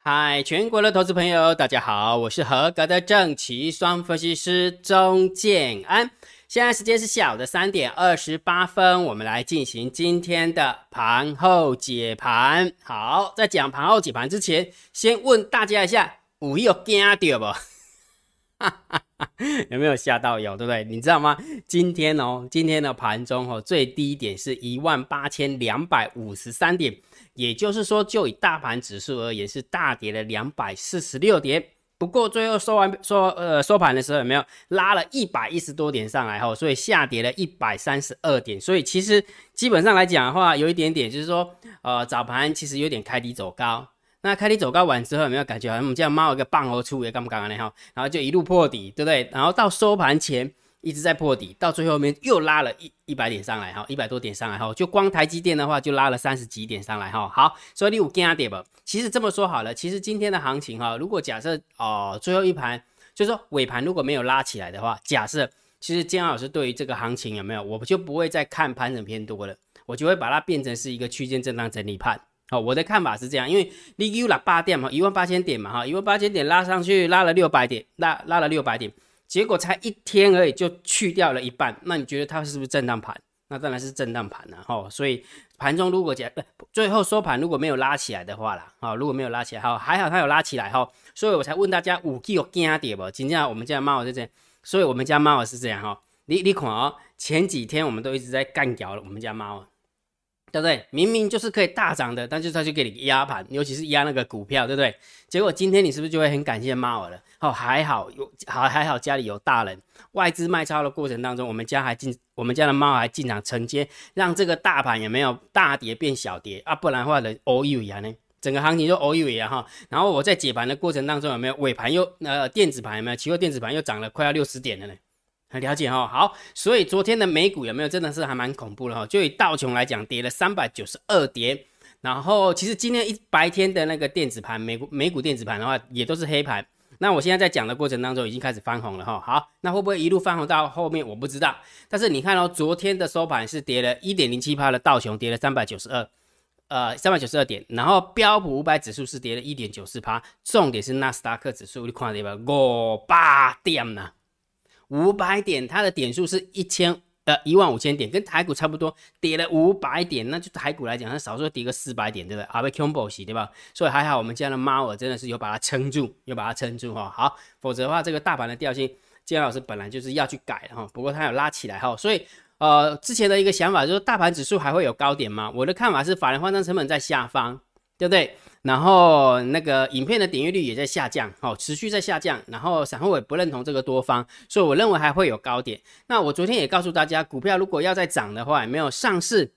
嗨，全国的投资朋友，大家好，我是合格的正奇双分析师钟建安。现在时间是下午的三点二十八分，我们来进行今天的盘后解盘。好，在讲盘后解盘之前，先问大家一下，五一有惊到不？有没有吓到？有，对不对？你知道吗？今天哦，今天的盘中哦，最低点是一万八千两百五十三点。也就是说，就以大盘指数而言，是大跌了两百四十六点。不过最后收完收呃收盘的时候，有没有拉了一百一十多点上来后，所以下跌了一百三十二点。所以其实基本上来讲的话，有一点点就是说，呃，早盘其实有点开低走高。那开低走高完之后，有没有感觉好像我们这样猫一个棒头出也刚不刚刚的哈？然后就一路破底，对不对？然后到收盘前。一直在破底，到最后面又拉了一一百点上来哈，一百多点上来哈，就光台积电的话就拉了三十几点上来哈。好，所以你有惊跌不？其实这么说好了，其实今天的行情哈，如果假设哦最后一盘，就是说尾盘如果没有拉起来的话，假设其实姜老师对于这个行情有没有，我就不会再看盘整偏多了，我就会把它变成是一个区间震荡整理盘。好，我的看法是这样，因为你有了八点嘛，一万八千点嘛哈，一万八千点拉上去拉了六百点，拉拉了六百点。结果才一天而已，就去掉了一半。那你觉得它是不是震荡盘？那当然是震荡盘了哈。所以盘中如果讲最后收盘如果没有拉起来的话啦，啊，如果没有拉起来，好还好它有拉起来哈。所以我才问大家五 G 有惊跌不？今天我们家猫是这样，所以我们家猫是这样哈。你你看哦，前几天我们都一直在干掉我们家猫。对不对？明明就是可以大涨的，但是他就给你压盘，尤其是压那个股票，对不对？结果今天你是不是就会很感谢猫儿了？哦，还好有好还好家里有大人，外资卖超的过程当中，我们家还进我们家的猫还进场承接，让这个大盘也没有大跌变小跌啊，不然的话的欧一尾啊呢，整个行情就欧一尾啊哈。然后我在解盘的过程当中有没有尾盘又呃电子盘有没有期货电子盘又涨了快要六十点了呢？很了解哈，好，所以昨天的美股有没有真的是还蛮恐怖的哈？就以道琼来讲，跌了三百九十二点，然后其实今天一白天的那个电子盘，美股美股电子盘的话，也都是黑盘。那我现在在讲的过程当中，已经开始翻红了哈。好，那会不会一路翻红到后面？我不知道。但是你看哦，昨天的收盘是跌了一点零七趴的道琼跌了三百九十二，呃，三百九十二点，然后标普五百指数是跌了一点九四趴，重点是纳斯达克指数，你看到吧？五八点呐。五百点，它的点数是一千呃一万五千点，跟台股差不多，跌了五百点，那就台股来讲，它少说跌个四百点，对不对？阿贝 combo 洗，对吧？所以还好，我们家的猫儿真的是有把它撑住，有把它撑住哈。好，否则的话，这个大盘的调性，建老师本来就是要去改哈。不过它有拉起来哈，所以呃之前的一个想法就是，大盘指数还会有高点吗？我的看法是，法人换仓成本在下方，对不对？然后那个影片的点阅率也在下降，好，持续在下降。然后散户也不认同这个多方，所以我认为还会有高点。那我昨天也告诉大家，股票如果要再涨的话，没有上市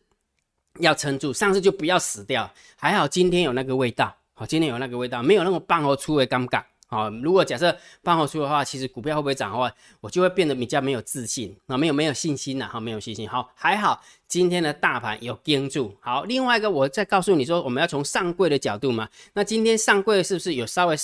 要撑住，上市就不要死掉。还好今天有那个味道，好，今天有那个味道，没有那么棒哦，出为尴尬。好，如果假设放后出的话，其实股票会不会涨的话，我就会变得比较没有自信啊，没有没有信心了哈，没有信心。好，还好今天的大盘有盯住。好，另外一个我再告诉你说，我们要从上柜的角度嘛。那今天上柜是不是有稍微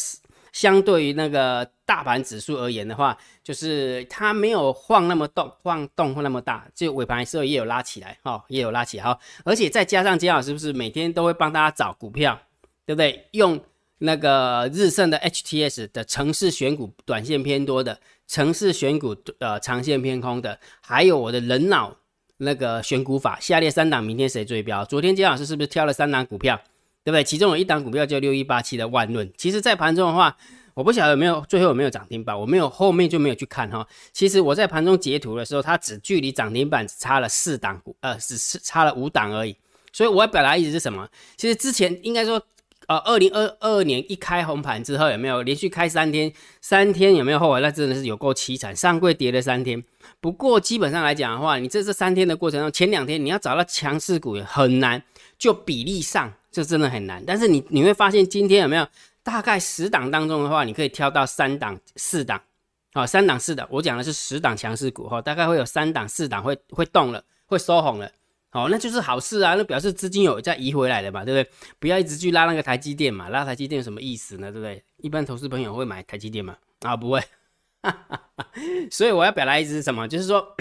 相对于那个大盘指数而言的话，就是它没有晃那么动，晃动那么大，就尾盘的时候也有拉起来哈，也有拉起来哈。而且再加上姜老师不是每天都会帮大家找股票，对不对？用那个日盛的 HTS 的城市选股短线偏多的，城市选股呃长线偏空的，还有我的人脑那个选股法，下列三档明天谁追标？昨天金老师是不是挑了三档股票，对不对？其中有一档股票叫六一八七的万润。其实，在盘中的话，我不晓得有没有最后有没有涨停板，我没有后面就没有去看哈。其实我在盘中截图的时候，它只距离涨停板只差了四档股，呃，只是差了五档而已。所以我要表达意思是什么？其实之前应该说。呃，二零二二年一开红盘之后，有没有连续开三天？三天有没有后悔？那真的是有够凄惨，上柜跌了三天。不过基本上来讲的话，你这这三天的过程中，前两天你要找到强势股也很难，就比例上这真的很难。但是你你会发现，今天有没有大概十档当中的话，你可以挑到三档、四档，好，三档、四档。我讲的是十档强势股哈，大概会有三档、四档会会动了，会收红了。哦，那就是好事啊，那表示资金有在移回来的嘛，对不对？不要一直去拉那个台积电嘛，拉台积电有什么意思呢？对不对？一般投资朋友会买台积电吗？啊，不会。所以我要表达意思是什么？就是说，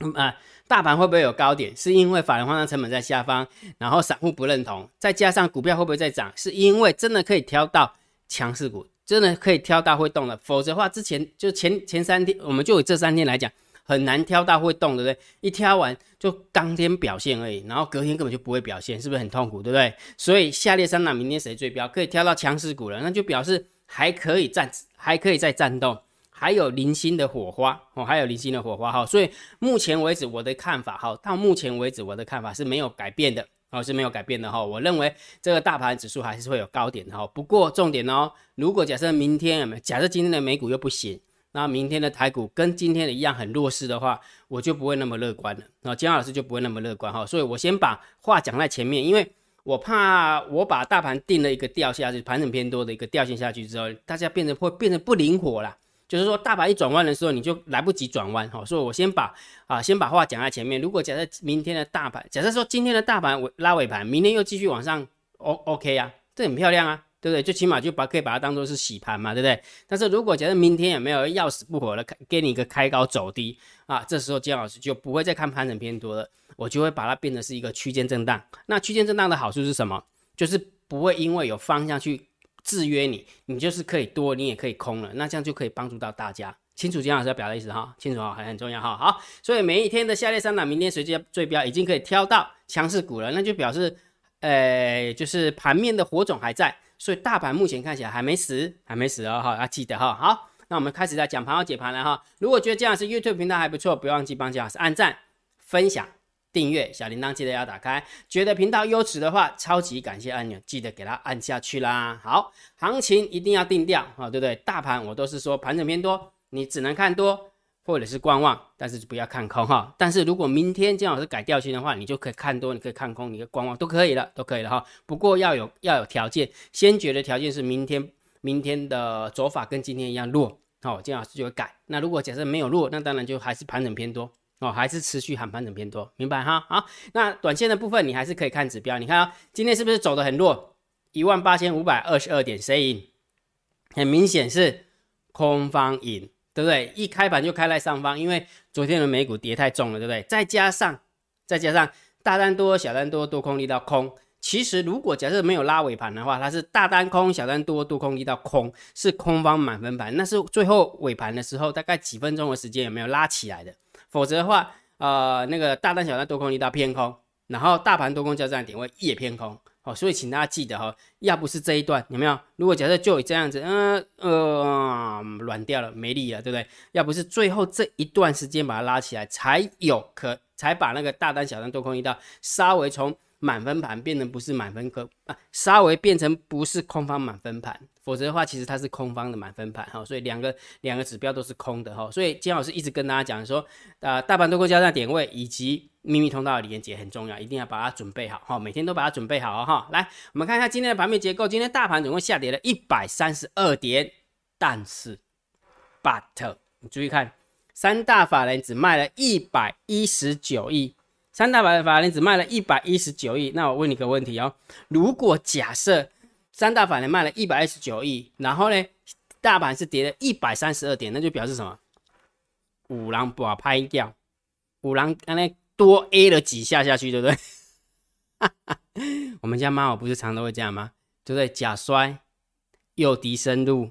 嗯啊，大盘会不会有高点？是因为法人换仓成本在下方，然后散户不认同，再加上股票会不会再涨？是因为真的可以挑到强势股，真的可以挑到会动的，否则的话，之前就前前三天，我们就以这三天来讲，很难挑到会动，对不对？一挑完就当天表现而已，然后隔天根本就不会表现，是不是很痛苦，对不对？所以下列三档明天谁最标，可以挑到强势股了，那就表示还可以战，还可以再战斗。还有零星的火花哦，还有零星的火花哈，所以目前为止我的看法哈，到目前为止我的看法是没有改变的哦，是没有改变的哈。我认为这个大盘指数还是会有高点的哈。不过重点哦，如果假设明天有没有？假设今天的美股又不行，那明天的台股跟今天的一样很弱势的话，我就不会那么乐观了。那姜老师就不会那么乐观哈。所以我先把话讲在前面，因为我怕我把大盘定了一个掉下去，盘整偏多的一个调性下去之后，大家变得会变得不灵活了。就是说，大盘一转弯的时候，你就来不及转弯哈。所以我先把啊，先把话讲在前面。如果假设明天的大盘，假设说今天的大盘尾拉尾盘，明天又继续往上，O OK 啊，这很漂亮啊，对不对？就起码就把可以把它当做是洗盘嘛，对不对？但是如果假设明天有没有要死不活的开，给你一个开高走低啊，这时候姜老师就不会再看盘整偏多了，我就会把它变成是一个区间震荡。那区间震荡的好处是什么？就是不会因为有方向去。制约你，你就是可以多，你也可以空了，那这样就可以帮助到大家。清楚金老师要表达意思哈，清楚哈，很很重要哈。好，所以每一天的下列三档，明天随机最标已经可以挑到强势股了，那就表示，呃，就是盘面的火种还在，所以大盘目前看起来还没死，还没死哦哈，要记得哈。好，那我们开始在讲盘要解盘了哈。如果觉得这样是 YouTube 频道还不错，不要忘记帮姜老师按赞、分享。订阅小铃铛记得要打开，觉得频道优质的话，超级感谢按钮记得给它按下去啦。好，行情一定要定调啊，对不对？大盘我都是说盘整偏多，你只能看多或者是观望，但是不要看空哈。但是如果明天正好是改调性的话，你就可以看多，你可以看空，你可以观望都可以了，都可以了哈。不过要有要有条件，先决的条件是明天明天的走法跟今天一样弱，好，金老师就会改。那如果假设没有弱，那当然就还是盘整偏多。哦，还是持续喊盘整偏多，明白哈？好，那短线的部分你还是可以看指标，你看啊，今天是不是走的很弱？一万八千五百二十二点，谁赢？很明显是空方赢，对不对？一开盘就开在上方，因为昨天的美股跌太重了，对不对？再加上再加上大单多，小单多，多空力道空。其实如果假设没有拉尾盘的话，它是大单空，小单多，多空力道空，是空方满分盘。那是最后尾盘的时候，大概几分钟的时间有没有拉起来的？否则的话，呃，那个大单小单多空力道偏空，然后大盘多空交战点位也偏空，哦，所以请大家记得哈，要不是这一段有没有？如果假设就以这样子，嗯呃软掉了，没力了，对不对？要不是最后这一段时间把它拉起来，才有可才把那个大单小单多空一道稍微从。满分盘变成不是满分空啊，稍微变成不是空方满分盘，否则的话，其实它是空方的满分盘哈，所以两个两个指标都是空的哈，所以金老师一直跟大家讲说，呃，大盘多空交叉点位以及秘密通道的连接很重要，一定要把它准备好哈，每天都把它准备好哈。来，我们看一下今天的盘面结构，今天大盘总共下跌了一百三十二点，但是，but 你注意看，三大法人只卖了一百一十九亿。三大法法人只卖了一百一十九亿，那我问你个问题哦，如果假设三大板人卖了一百一十九亿，然后呢，大盘是跌了一百三十二点，那就表示什么？五郎把拍掉，五郎刚才多 A 了几下下去，对不对？我们家猫我不是常都会这样吗？对不对？假摔，诱敌深入，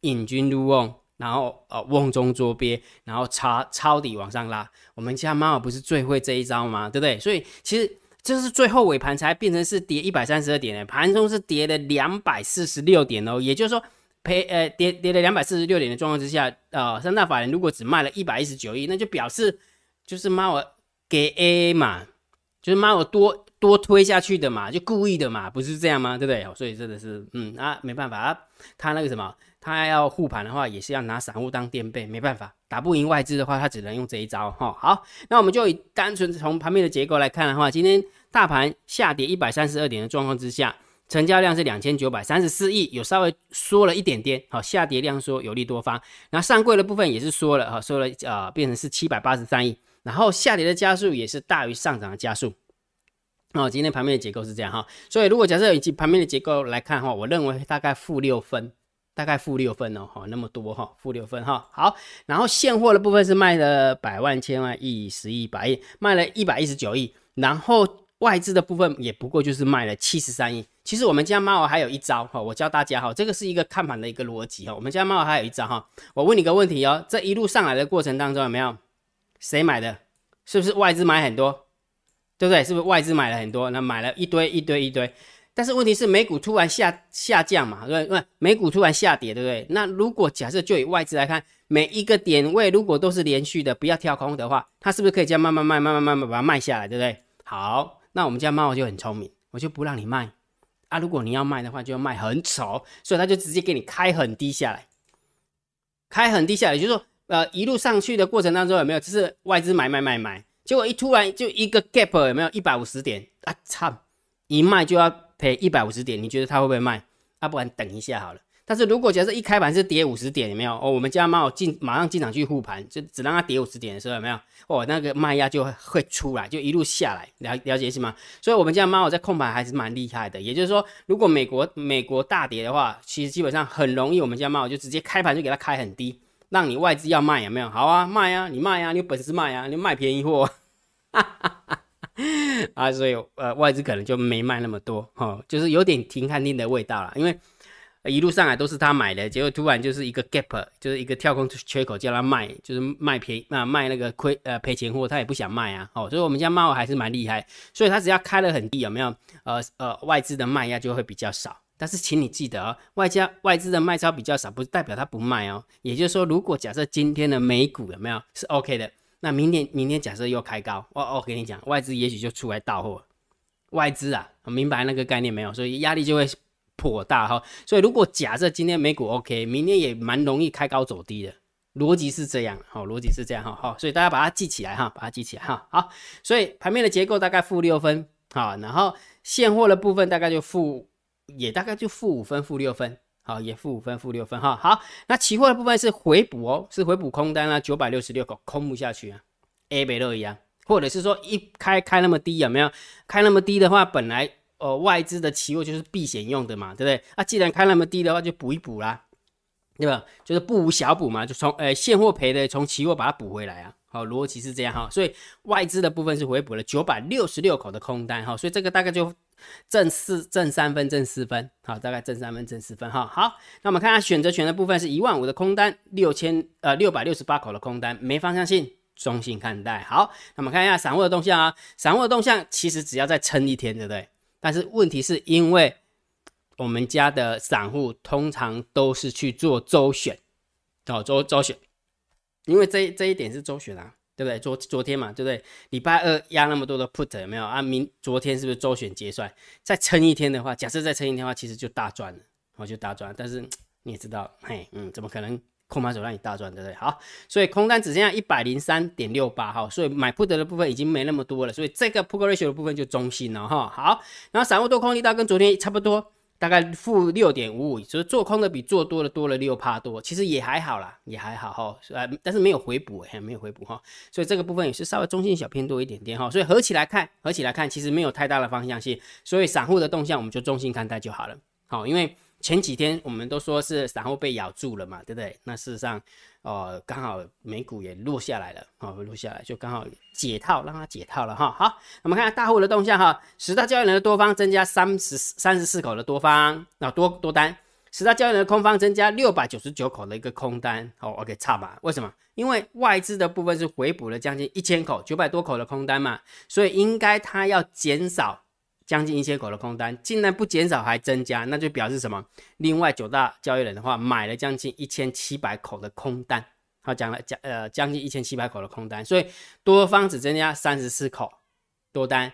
引军入瓮。然后呃瓮中捉鳖，然后抄抄底往上拉。我们家猫不是最会这一招吗？对不对？所以其实这是最后尾盘才变成是跌一百三十二点的，盘中是跌了两百四十六点哦。也就是说赔呃跌跌了两百四十六点的状况之下，呃三大法人如果只卖了一百一十九亿，那就表示就是猫儿给 AA 嘛，就是猫儿多多推下去的嘛，就故意的嘛，不是这样吗？对不对？所以真的是嗯啊没办法啊，他那个什么。他要护盘的话，也是要拿散户当垫背，没办法，打不赢外资的话，他只能用这一招哈。好，那我们就以单纯从盘面的结构来看的话，今天大盘下跌一百三十二点的状况之下，成交量是两千九百三十四亿，有稍微缩了一点点，好，下跌量缩有利多方。那上柜的部分也是缩了哈，缩了呃，变成是七百八十三亿，然后下跌的加速也是大于上涨的加速。哦，今天盘面的结构是这样哈，所以如果假设以及盘面的结构来看的话，我认为大概负六分。大概负六分哦，哈，那么多哈，负六分哈。好，然后现货的部分是卖了百万、千万、亿、十亿、百亿，卖了一百一十九亿。然后外资的部分也不过就是卖了七十三亿。其实我们家猫还有一招哈，我教大家哈，这个是一个看盘的一个逻辑哈。我们家猫还有一招哈，我问你个问题哦，这一路上来的过程当中有没有谁买的？是不是外资买很多？对不对？是不是外资买了很多？那买了一堆一堆一堆。但是问题是美股突然下下降嘛，对不对？美股突然下跌，对不对？那如果假设就以外资来看，每一个点位如果都是连续的，不要跳空的话，它是不是可以这样慢慢卖、慢慢、慢慢把它卖下来，对不对？好，那我们家猫就很聪明，我就不让你卖啊。如果你要卖的话，就要卖很丑，所以它就直接给你开很低下来，开很低下来，就是说，呃，一路上去的过程当中有没有？就是外资买买买买，结果一突然就一个 gap 有没有？一百五十点啊，操，一卖就要。赔一百五十点，你觉得它会不会卖？啊，不然等一下好了。但是如果假设一开盘是跌五十点，有没有？哦，我们家猫进马上进场去护盘，就只让它跌五十点的时候，有没有？哦，那个卖压就会出来，就一路下来，了了解是吗？所以我们家猫在控盘还是蛮厉害的。也就是说，如果美国美国大跌的话，其实基本上很容易，我们家猫就直接开盘就给它开很低，让你外资要卖有没有？好啊，卖啊，你卖啊，你有本事卖啊，你卖便宜货。哈。啊，所以呃，外资可能就没卖那么多哈，就是有点停看定的味道了。因为一路上来都是他买的，结果突然就是一个 gap，就是一个跳空缺口叫他卖，就是卖便啊卖那个亏呃赔钱货，他也不想卖啊。哦，所以我们家猫还是蛮厉害，所以他只要开了很低，有没有？呃呃，外资的卖压就会比较少。但是请你记得哦，外加外资的卖超比较少，不代表他不卖哦。也就是说，如果假设今天的美股有没有是 OK 的？那明天，明天假设又开高，我我跟你讲，外资也许就出来到货。外资啊，明白那个概念没有？所以压力就会颇大哈。所以如果假设今天美股 OK，明天也蛮容易开高走低的，逻辑是这样，好，逻辑是这样哈。好，所以大家把它记起来哈，把它记起来哈。好，所以盘面的结构大概负六分，好，然后现货的部分大概就负，也大概就负五分，负六分。好，也负五分，负六分哈。好，那期货的部分是回补哦，是回补空单啊，九百六十六口空不下去啊，A 贝乐一样，或者是说一开开那么低有没有？开那么低的话，本来呃外资的期货就是避险用的嘛，对不对？啊，既然开那么低的话，就补一补啦，对吧？就是不无小补嘛，就从呃现货赔的从期货把它补回来啊。好，逻辑是这样哈，所以外资的部分是回补了九百六十六口的空单哈，所以这个大概就。正四正三分正四分，好，大概正三分正四分哈。好，那我们看下选择权的部分是一万五的空单，六千呃六百六十八口的空单，没方向性，中性看待。好，那我们看一下散户的动向啊，散户的动向其实只要再撑一天，对不对？但是问题是因为我们家的散户通常都是去做周选，哦周周选，因为这这一点是周选啊。对不对？昨昨天嘛，对不对？礼拜二压那么多的 put 有没有啊？明昨天是不是周选结算？再撑一天的话，假设再撑一天的话，其实就大赚了，我就大赚。但是你也知道，嘿，嗯，怎么可能空盘手让你大赚，对不对？好，所以空单只剩下一百零三点六八哈，所以买 put 的部分已经没那么多了，所以这个 put ratio 的部分就中性了哈。好，然后散户多空力道跟昨天差不多。大概负六点五五，就是做空的比做多的多了六趴多，其实也还好啦，也还好哈，呃，但是没有回补，还，没有回补哈，所以这个部分也是稍微中性小偏多一点点哈，所以合起来看，合起来看，其实没有太大的方向性，所以散户的动向我们就中性看待就好了，好，因为。前几天我们都说是散户被咬住了嘛，对不对？那事实上，哦，刚好美股也落下来了，哦，落下来就刚好解套，让它解套了哈。好，我们看下大户的动向哈，十大交易人的多方增加三十三十四口的多方，那多多单；十大交易人的空方增加六百九十九口的一个空单。哦，OK，差吧？为什么？因为外资的部分是回补了将近一千口，九百多口的空单嘛，所以应该它要减少。将近一千口的空单，竟然不减少还增加，那就表示什么？另外九大交易人的话，买了将近一千七百口的空单，好讲了将呃将近一千七百口的空单，所以多方只增加三十四口多单，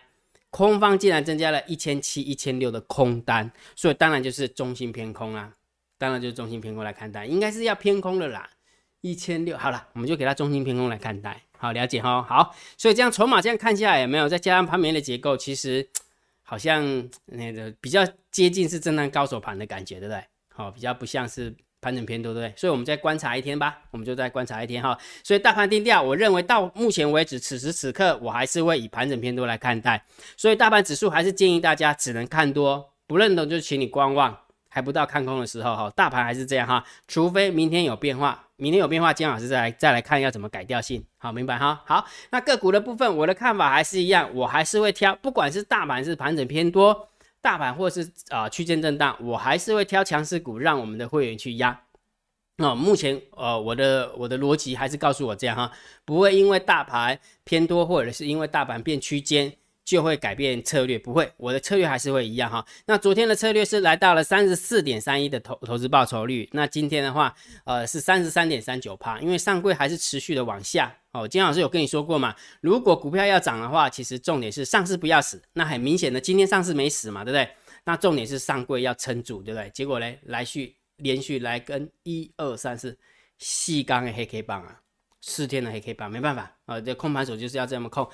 空方竟然增加了一千七一千六的空单，所以当然就是中性偏空啦，当然就是中性偏空来看待，应该是要偏空的啦，一千六好了，我们就给它中性偏空来看待，好了解哈，好，所以这样筹码这样看下来有没有？再加上盘面的结构，其实。好像那个比较接近是震荡高手盘的感觉，对不对？好，比较不像是盘整偏多，对不对？所以我们再观察一天吧，我们就再观察一天哈。所以大盘定调，我认为到目前为止，此时此刻我还是会以盘整偏多来看待。所以大盘指数还是建议大家只能看多，不认同就请你观望。还不到看空的时候哈，大盘还是这样哈，除非明天有变化，明天有变化，姜老师再来再来看要怎么改调性，好，明白哈？好，那个股的部分，我的看法还是一样，我还是会挑，不管是大盘是盘整偏多，大盘或是啊区间震荡，我还是会挑强势股，让我们的会员去压。那目前呃我的我的逻辑还是告诉我这样哈，不会因为大盘偏多，或者是因为大盘变区间。就会改变策略，不会，我的策略还是会一样哈。那昨天的策略是来到了三十四点三一的投投资报酬率，那今天的话，呃，是三十三点三九帕，因为上柜还是持续的往下哦。金老师有跟你说过嘛，如果股票要涨的话，其实重点是上市不要死，那很明显的今天上市没死嘛，对不对？那重点是上柜要撑住，对不对？结果呢，来续连续来跟一二三四细钢的黑 K 棒啊，四天的黑 K 棒，没办法啊，这控盘手就是要这么控。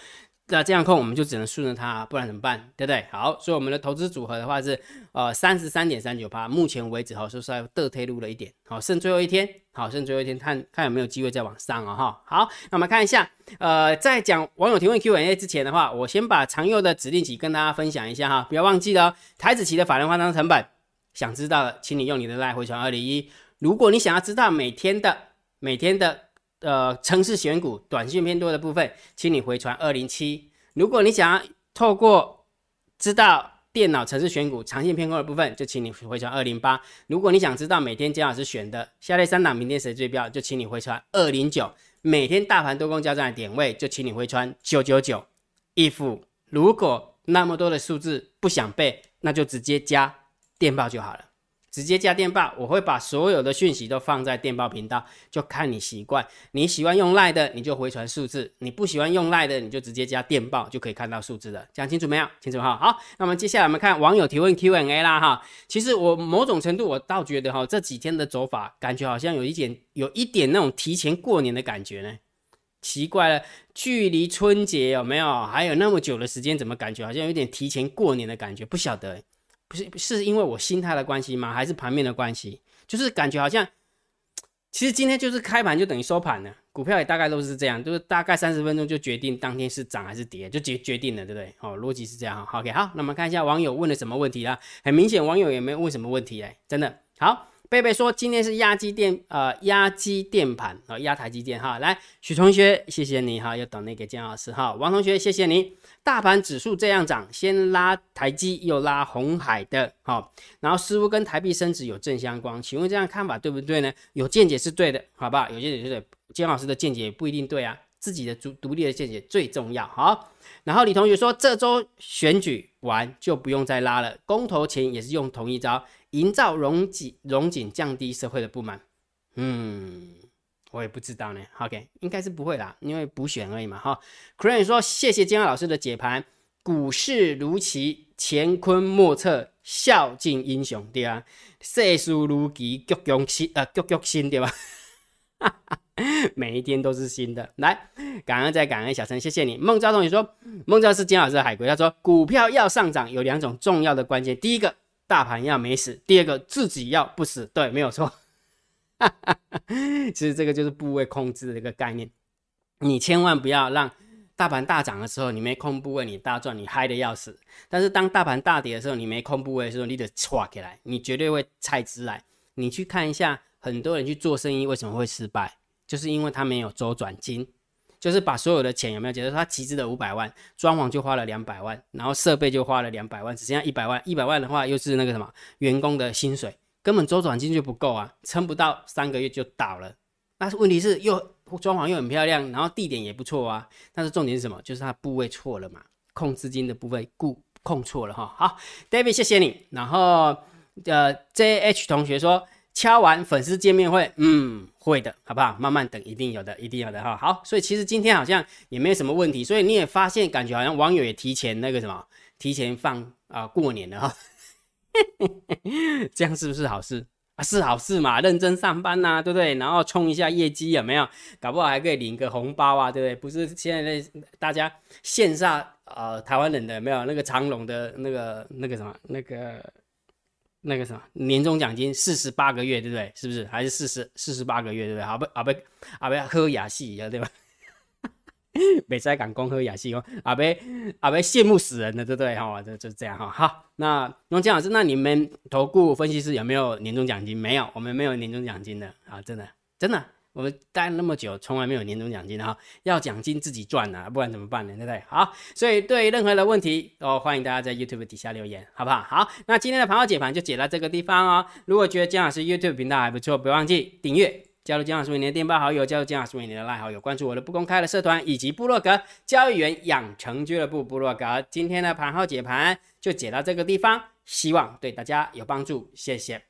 那这样控我们就只能顺着它，不然怎么办？对不对？好，所以我们的投资组合的话是呃三十三点三九八，目前为止哈，说是要得推入了一点，好，剩最后一天，好，剩最后一天，看看有没有机会再往上哦哈。好，那我们看一下，呃，在讲网友提问 Q&A 之前的话，我先把常用的指令集跟大家分享一下哈，不要忘记了台子期的法人化仓成本，想知道的，请你用你的赖回传二零一。如果你想要知道每天的每天的。呃，城市选股短线偏多的部分，请你回传二零七。如果你想要透过知道电脑城市选股长线偏空的部分，就请你回传二零八。如果你想知道每天姜老师选的下列三档明天谁最标，就请你回传二零九。每天大盘多空交战的点位，就请你回传九九九。if 如果那么多的数字不想背，那就直接加电报就好了。直接加电报，我会把所有的讯息都放在电报频道，就看你习惯。你喜欢用赖的，你就回传数字；你不喜欢用赖的，你就直接加电报，就可以看到数字了。讲清楚没有？清楚哈。好，那么接下来我们看网友提问 Q&A 啦哈。其实我某种程度我倒觉得哈，这几天的走法感觉好像有一点有一点那种提前过年的感觉呢。奇怪了，距离春节有没有还有那么久的时间？怎么感觉好像有点提前过年的感觉？不晓得。不是是因为我心态的关系吗？还是盘面的关系？就是感觉好像，其实今天就是开盘就等于收盘了，股票也大概都是这样，就是大概三十分钟就决定当天是涨还是跌，就决决定了，对不对？哦，逻辑是这样。OK，好，那我们看一下网友问了什么问题啦。很明显，网友也没有问什么问题哎，真的好。贝贝说今天是压机电，呃，压机电盘啊，压台积电哈。来，许同学，谢谢你哈，要等那个姜老师哈。王同学，谢谢你。大盘指数这样涨，先拉台积，又拉红海的，好，然后似乎跟台币升值有正相关，请问这样看法对不对呢？有见解是对的，好不好？有见解是对，姜老师的见解不一定对啊，自己的独独立的见解最重要。好，然后李同学说这周选举完就不用再拉了，公投前也是用同一招。营造融景，融景降低社会的不满。嗯，我也不知道呢。OK，应该是不会啦，因为补选而已嘛。哈 c r a n 说谢谢姜老师的解盘，股市如棋，乾坤莫测，孝敬英雄，对啊。世事如棋，局局新，呃，局局新，对吧？每一天都是新的。来，感恩再感恩，小陈，谢谢你。孟昭同学说，孟昭是金老师的海龟，他说股票要上涨有两种重要的关键，第一个。大盘要没死，第二个自己要不死，对，没有错。其实这个就是部位控制的一个概念，你千万不要让大盘大涨的时候，你没空部位，你大赚，你嗨的要死。但是当大盘大跌的时候，你没空部位的时候，你得歘起来，你绝对会菜汁来。你去看一下，很多人去做生意为什么会失败，就是因为他没有周转金。就是把所有的钱有没有？觉得他集资的五百万，装潢就花了两百万，然后设备就花了两百万，只剩下一百万。一百万的话，又是那个什么员工的薪水，根本周转金就不够啊，撑不到三个月就倒了。那问题是又装潢又很漂亮，然后地点也不错啊。但是重点是什么？就是他部位错了嘛，控资金的部位固控错了哈。好，David，谢谢你。然后呃，JH 同学说。敲完粉丝见面会，嗯，会的，好不好？慢慢等，一定有的，一定有的哈。好，所以其实今天好像也没有什么问题，所以你也发现，感觉好像网友也提前那个什么，提前放啊过年了哈。这样是不是好事啊？是好事嘛，认真上班呐，对不对？然后冲一下业绩有没有？搞不好还可以领个红包啊，对不对？不是现在大家线上呃台湾人的没有那个长隆的那个那个什么那个。那个什么年终奖金四十八个月，对不对？是不是？还是四十四十八个月，对不对？阿不啊不啊不，喝雅戏一样，对吧？北塞港恭贺雅戏哦，阿贝阿贝羡慕死人的，对不对？哈，就就这样哈。好，那龙江老师，那你们投顾分析师有没有年终奖金？没有，我们没有年终奖金的啊，真的真的。我们待那么久，从来没有年终奖金哈，要奖金自己赚呐，不然怎么办呢？对不对？好，所以对任何的问题哦，欢迎大家在 YouTube 底下留言，好不好？好，那今天的盘后解盘就解到这个地方哦。如果觉得姜老师 YouTube 频道还不错，不要忘记订阅，加入江老师为你的电报好友，加入江老师为你的赖好友，关注我的不公开的社团以及部落格交易员养成俱乐部部落格。今天的盘号解盘就解到这个地方，希望对大家有帮助，谢谢。